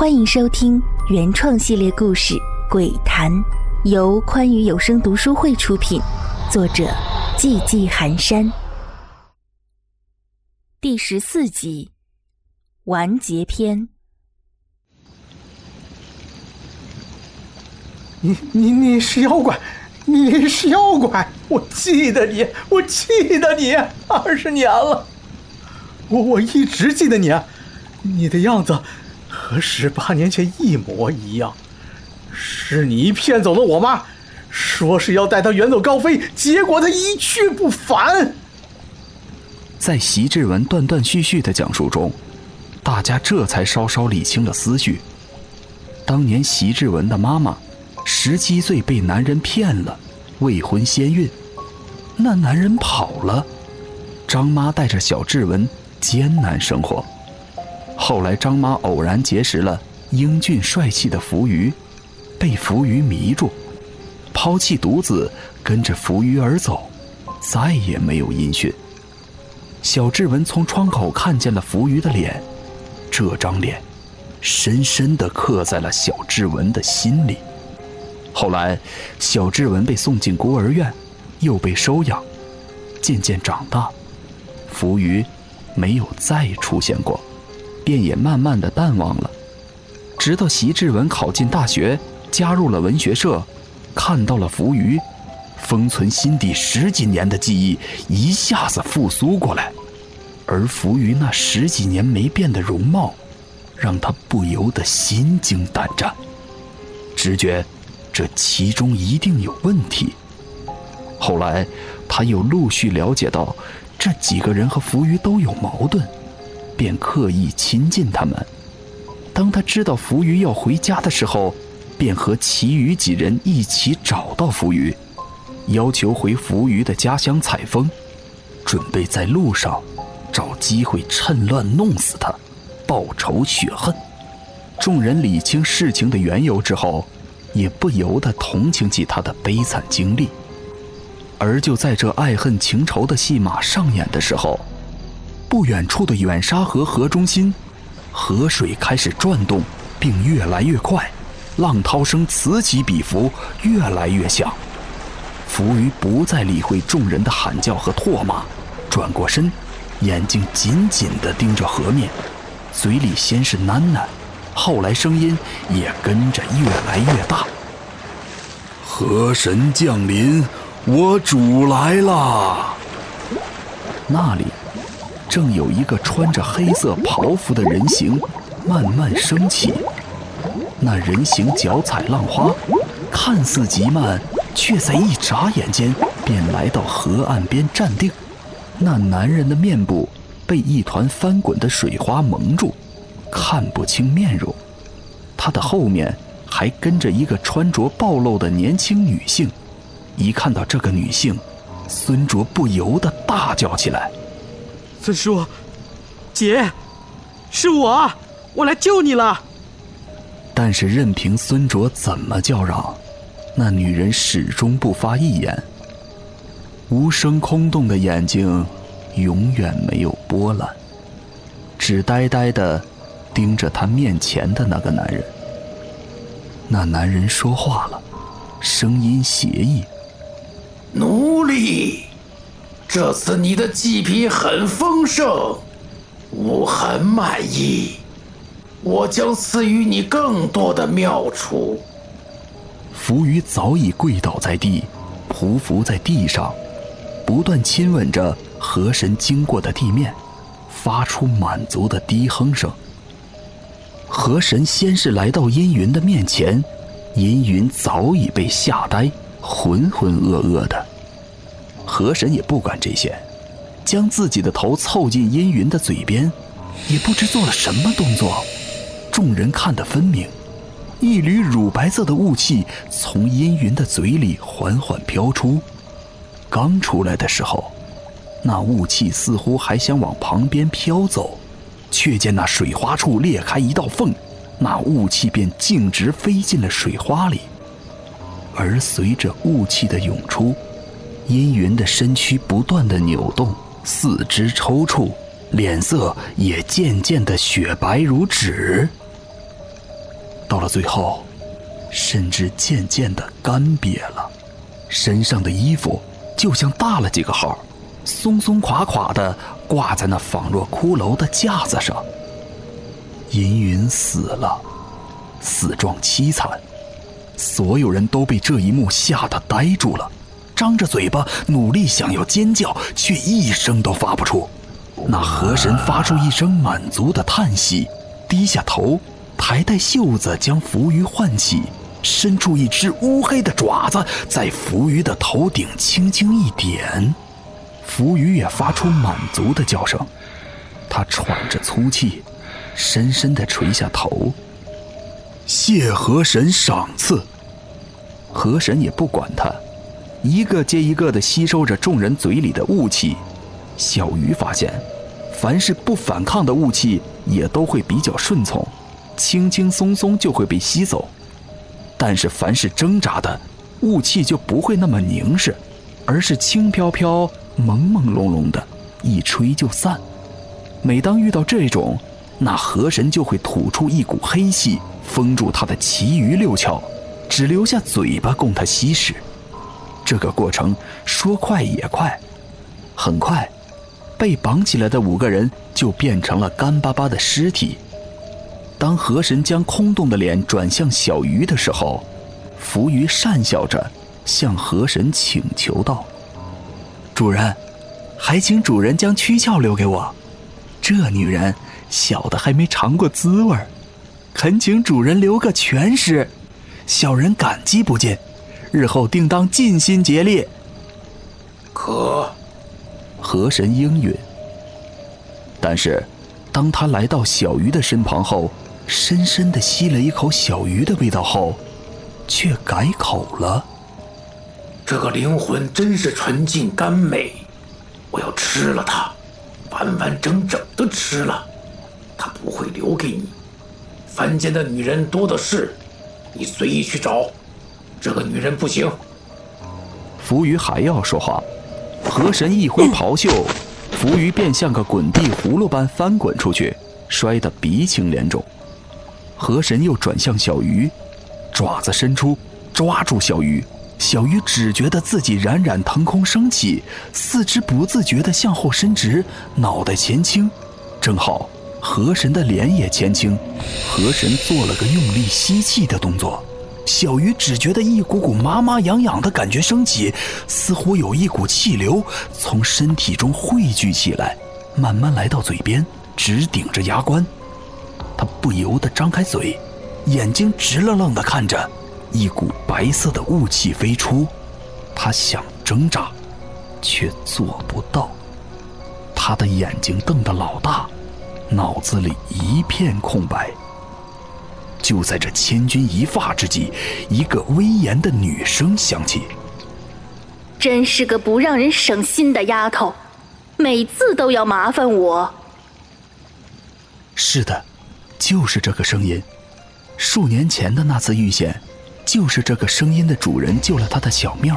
欢迎收听原创系列故事《鬼谈》，由宽裕有声读书会出品，作者寂寂寒山。第十四集，完结篇。你你你是妖怪，你是妖怪！我记得你，我记得你，二十年了，我我一直记得你，你的样子和十八年前一模一样，是你骗走了我妈，说是要带她远走高飞，结果她一去不返。在席志文断断续续的讲述中，大家这才稍稍理清了思绪。当年席志文的妈妈。十七岁被男人骗了，未婚先孕，那男人跑了，张妈带着小志文艰难生活。后来张妈偶然结识了英俊帅气的福鱼，被福鱼迷住，抛弃独子跟着福鱼而走，再也没有音讯。小志文从窗口看见了福鱼的脸，这张脸，深深地刻在了小志文的心里。后来，小志文被送进孤儿院，又被收养，渐渐长大。福鱼没有再出现过，便也慢慢的淡忘了。直到席志文考进大学，加入了文学社，看到了福鱼，封存心底十几年的记忆一下子复苏过来，而福鱼那十几年没变的容貌，让他不由得心惊胆战，直觉。这其中一定有问题。后来，他又陆续了解到，这几个人和福鱼都有矛盾，便刻意亲近他们。当他知道浮鱼要回家的时候，便和其余几人一起找到浮鱼，要求回浮鱼的家乡采风，准备在路上找机会趁乱弄死他，报仇雪恨。众人理清事情的缘由之后。也不由得同情起他的悲惨经历，而就在这爱恨情仇的戏码上演的时候，不远处的远沙河河中心，河水开始转动，并越来越快，浪涛声此起彼伏，越来越响。浮鱼不再理会众人的喊叫和唾骂，转过身，眼睛紧紧地盯着河面，嘴里先是喃喃。后来声音也跟着越来越大。河神降临，我主来了。那里正有一个穿着黑色袍服的人形慢慢升起。那人形脚踩浪花，看似极慢，却在一眨眼间便来到河岸边站定。那男人的面部被一团翻滚的水花蒙住。看不清面容，他的后面还跟着一个穿着暴露的年轻女性。一看到这个女性，孙卓不由得大叫起来：“孙叔，姐，是我，我来救你了！”但是任凭孙卓怎么叫嚷，那女人始终不发一言，无声空洞的眼睛永远没有波澜，只呆呆的。盯着他面前的那个男人，那男人说话了，声音邪异：“奴隶，这次你的祭品很丰盛，我很满意，我将赐予你更多的妙处。”浮鱼早已跪倒在地，匍匐在地上，不断亲吻着河神经过的地面，发出满足的低哼声。河神先是来到阴云的面前，阴云早已被吓呆，浑浑噩噩的。河神也不管这些，将自己的头凑近阴云的嘴边，也不知做了什么动作。众人看得分明，一缕乳白色的雾气从阴云的嘴里缓缓飘出。刚出来的时候，那雾气似乎还想往旁边飘走。却见那水花处裂开一道缝，那雾气便径直飞进了水花里。而随着雾气的涌出，阴云的身躯不断的扭动，四肢抽搐，脸色也渐渐的雪白如纸。到了最后，甚至渐渐的干瘪了，身上的衣服就像大了几个号，松松垮垮的挂在那仿若骷髅的架子上。银云死了，死状凄惨，所有人都被这一幕吓得呆住了，张着嘴巴努力想要尖叫，却一声都发不出。那河神发出一声满足的叹息，低下头，抬抬袖子将浮鱼唤起，伸出一只乌黑的爪子，在浮鱼的头顶轻轻一点，浮鱼也发出满足的叫声，他喘着粗气。深深的垂下头，谢河神赏赐。河神也不管他，一个接一个的吸收着众人嘴里的雾气。小鱼发现，凡是不反抗的雾气，也都会比较顺从，轻轻松松就会被吸走；但是凡是挣扎的，雾气就不会那么凝实，而是轻飘飘、朦朦胧胧的，一吹就散。每当遇到这种，那河神就会吐出一股黑气，封住他的其余六窍，只留下嘴巴供他吸食。这个过程说快也快，很快，被绑起来的五个人就变成了干巴巴的尸体。当河神将空洞的脸转向小鱼的时候，浮鱼讪笑着向河神请求道：“主人，还请主人将躯壳留给我，这女人。”小的还没尝过滋味恳请主人留个全尸，小人感激不尽，日后定当尽心竭力。可，河神应允。但是，当他来到小鱼的身旁后，深深的吸了一口小鱼的味道后，却改口了。这个灵魂真是纯净甘美，我要吃了它，完完整整的吃了。它不会留给你，凡间的女人多的是，你随意去找。这个女人不行。浮鱼还要说话，河神一挥袍袖，浮鱼便像个滚地葫芦般翻滚出去，摔得鼻青脸肿。河神又转向小鱼，爪子伸出，抓住小鱼。小鱼只觉得自己冉冉腾空升起，四肢不自觉地向后伸直，脑袋前倾，正好。河神的脸也前倾，河神做了个用力吸气的动作，小鱼只觉得一股股麻麻痒痒的感觉升起，似乎有一股气流从身体中汇聚起来，慢慢来到嘴边，直顶着牙关。他不由得张开嘴，眼睛直愣愣地看着，一股白色的雾气飞出，他想挣扎，却做不到。他的眼睛瞪得老大。脑子里一片空白。就在这千钧一发之际，一个威严的女声响起：“真是个不让人省心的丫头，每次都要麻烦我。”是的，就是这个声音。数年前的那次遇险，就是这个声音的主人救了他的小命。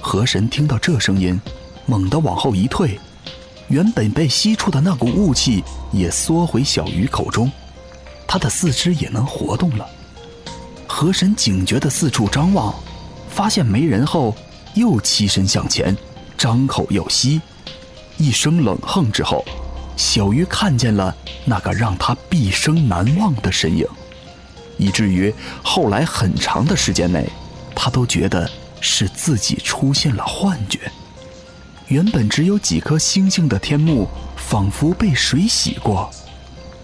河神听到这声音，猛地往后一退。原本被吸出的那股雾气也缩回小鱼口中，他的四肢也能活动了。河神警觉地四处张望，发现没人后，又栖身向前，张口要吸。一声冷哼之后，小鱼看见了那个让他毕生难忘的身影，以至于后来很长的时间内，他都觉得是自己出现了幻觉。原本只有几颗星星的天幕，仿佛被水洗过，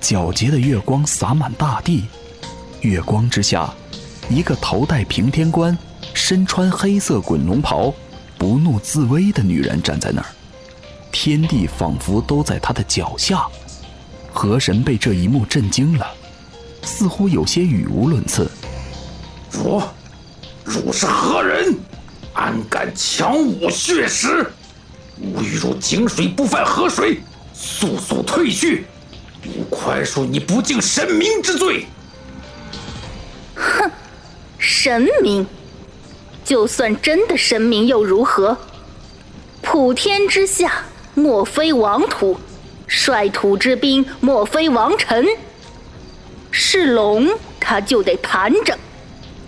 皎洁的月光洒满大地。月光之下，一个头戴平天冠、身穿黑色滚龙袍、不怒自威的女人站在那儿，天地仿佛都在她的脚下。河神被这一幕震惊了，似乎有些语无伦次。汝，汝是何人？安敢抢我血食？吾与汝井水不犯河水，速速退去！不宽恕你不敬神明之罪。哼，神明，就算真的神明又如何？普天之下，莫非王土；率土之滨，莫非王臣。是龙，他就得盘着；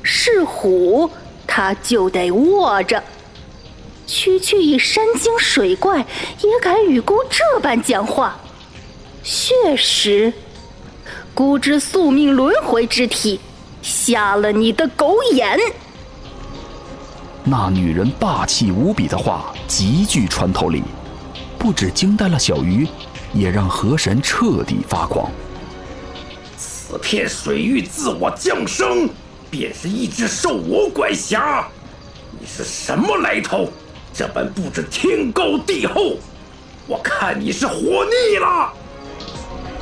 是虎，他就得卧着。区区一山精水怪，也敢与孤这般讲话？确实，孤之宿命轮回之体，瞎了你的狗眼！那女人霸气无比的话，极具穿透力，不止惊呆了小鱼，也让河神彻底发狂。此片水域自我降生，便是一只受我管辖。你是什么来头？这般不知天高地厚，我看你是活腻了。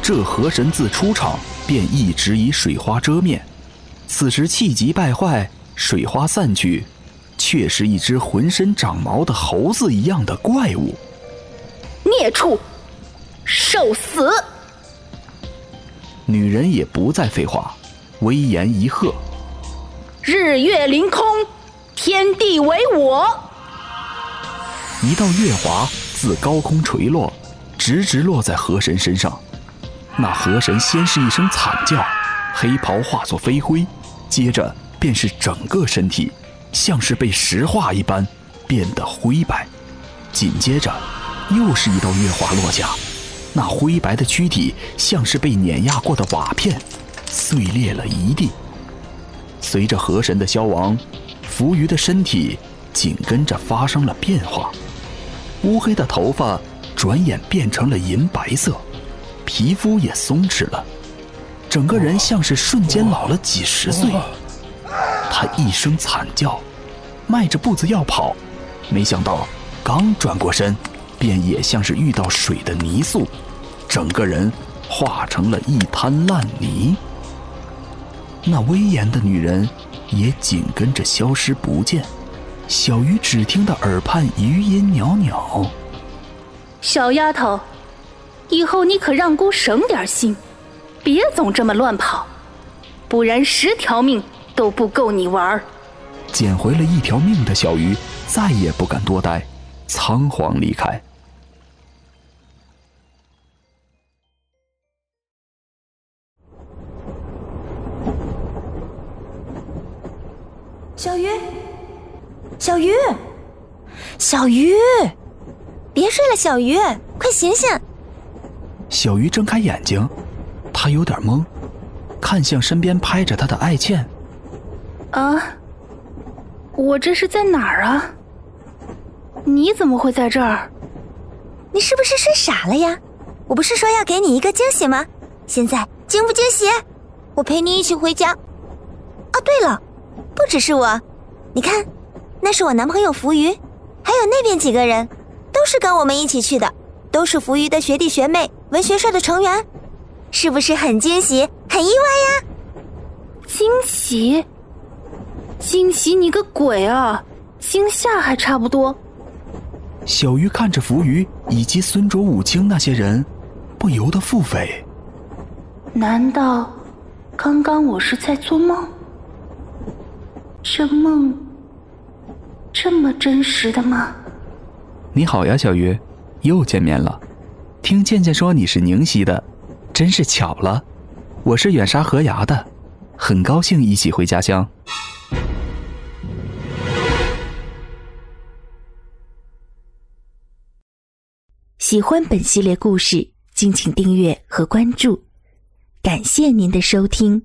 这河神自出场便一直以水花遮面，此时气急败坏，水花散去，却是一只浑身长毛的猴子一样的怪物。孽畜，受死！女人也不再废话，威严一喝：“日月凌空，天地为我。”一道月华自高空垂落，直直落在河神身上。那河神先是一声惨叫，黑袍化作飞灰，接着便是整个身体像是被石化一般变得灰白。紧接着，又是一道月华落下，那灰白的躯体像是被碾压过的瓦片，碎裂了一地。随着河神的消亡，浮鱼的身体紧跟着发生了变化。乌黑的头发转眼变成了银白色，皮肤也松弛了，整个人像是瞬间老了几十岁。他一声惨叫，迈着步子要跑，没想到刚转过身，便也像是遇到水的泥塑，整个人化成了一滩烂泥。那威严的女人也紧跟着消失不见。小鱼只听得耳畔余音袅袅。小丫头，以后你可让姑省点心，别总这么乱跑，不然十条命都不够你玩。捡回了一条命的小鱼再也不敢多待，仓皇离开。小鱼。小鱼，小鱼，别睡了，小鱼，快醒醒！小鱼睁开眼睛，他有点懵，看向身边拍着他的爱倩。啊，我这是在哪儿啊？你怎么会在这儿？你是不是睡傻了呀？我不是说要给你一个惊喜吗？现在惊不惊喜？我陪你一起回家。哦，对了，不只是我，你看。那是我男朋友浮鱼，还有那边几个人，都是跟我们一起去的，都是浮鱼的学弟学妹，文学社的成员，是不是很惊喜、很意外呀？惊喜？惊喜你个鬼啊！惊吓还差不多。小鱼看着浮鱼以及孙卓、武清那些人，不由得腹诽：难道刚刚我是在做梦？这梦……这么真实的吗？你好呀，小鱼，又见面了。听倩倩说你是宁西的，真是巧了。我是远沙河崖的，很高兴一起回家乡。喜欢本系列故事，敬请订阅和关注，感谢您的收听。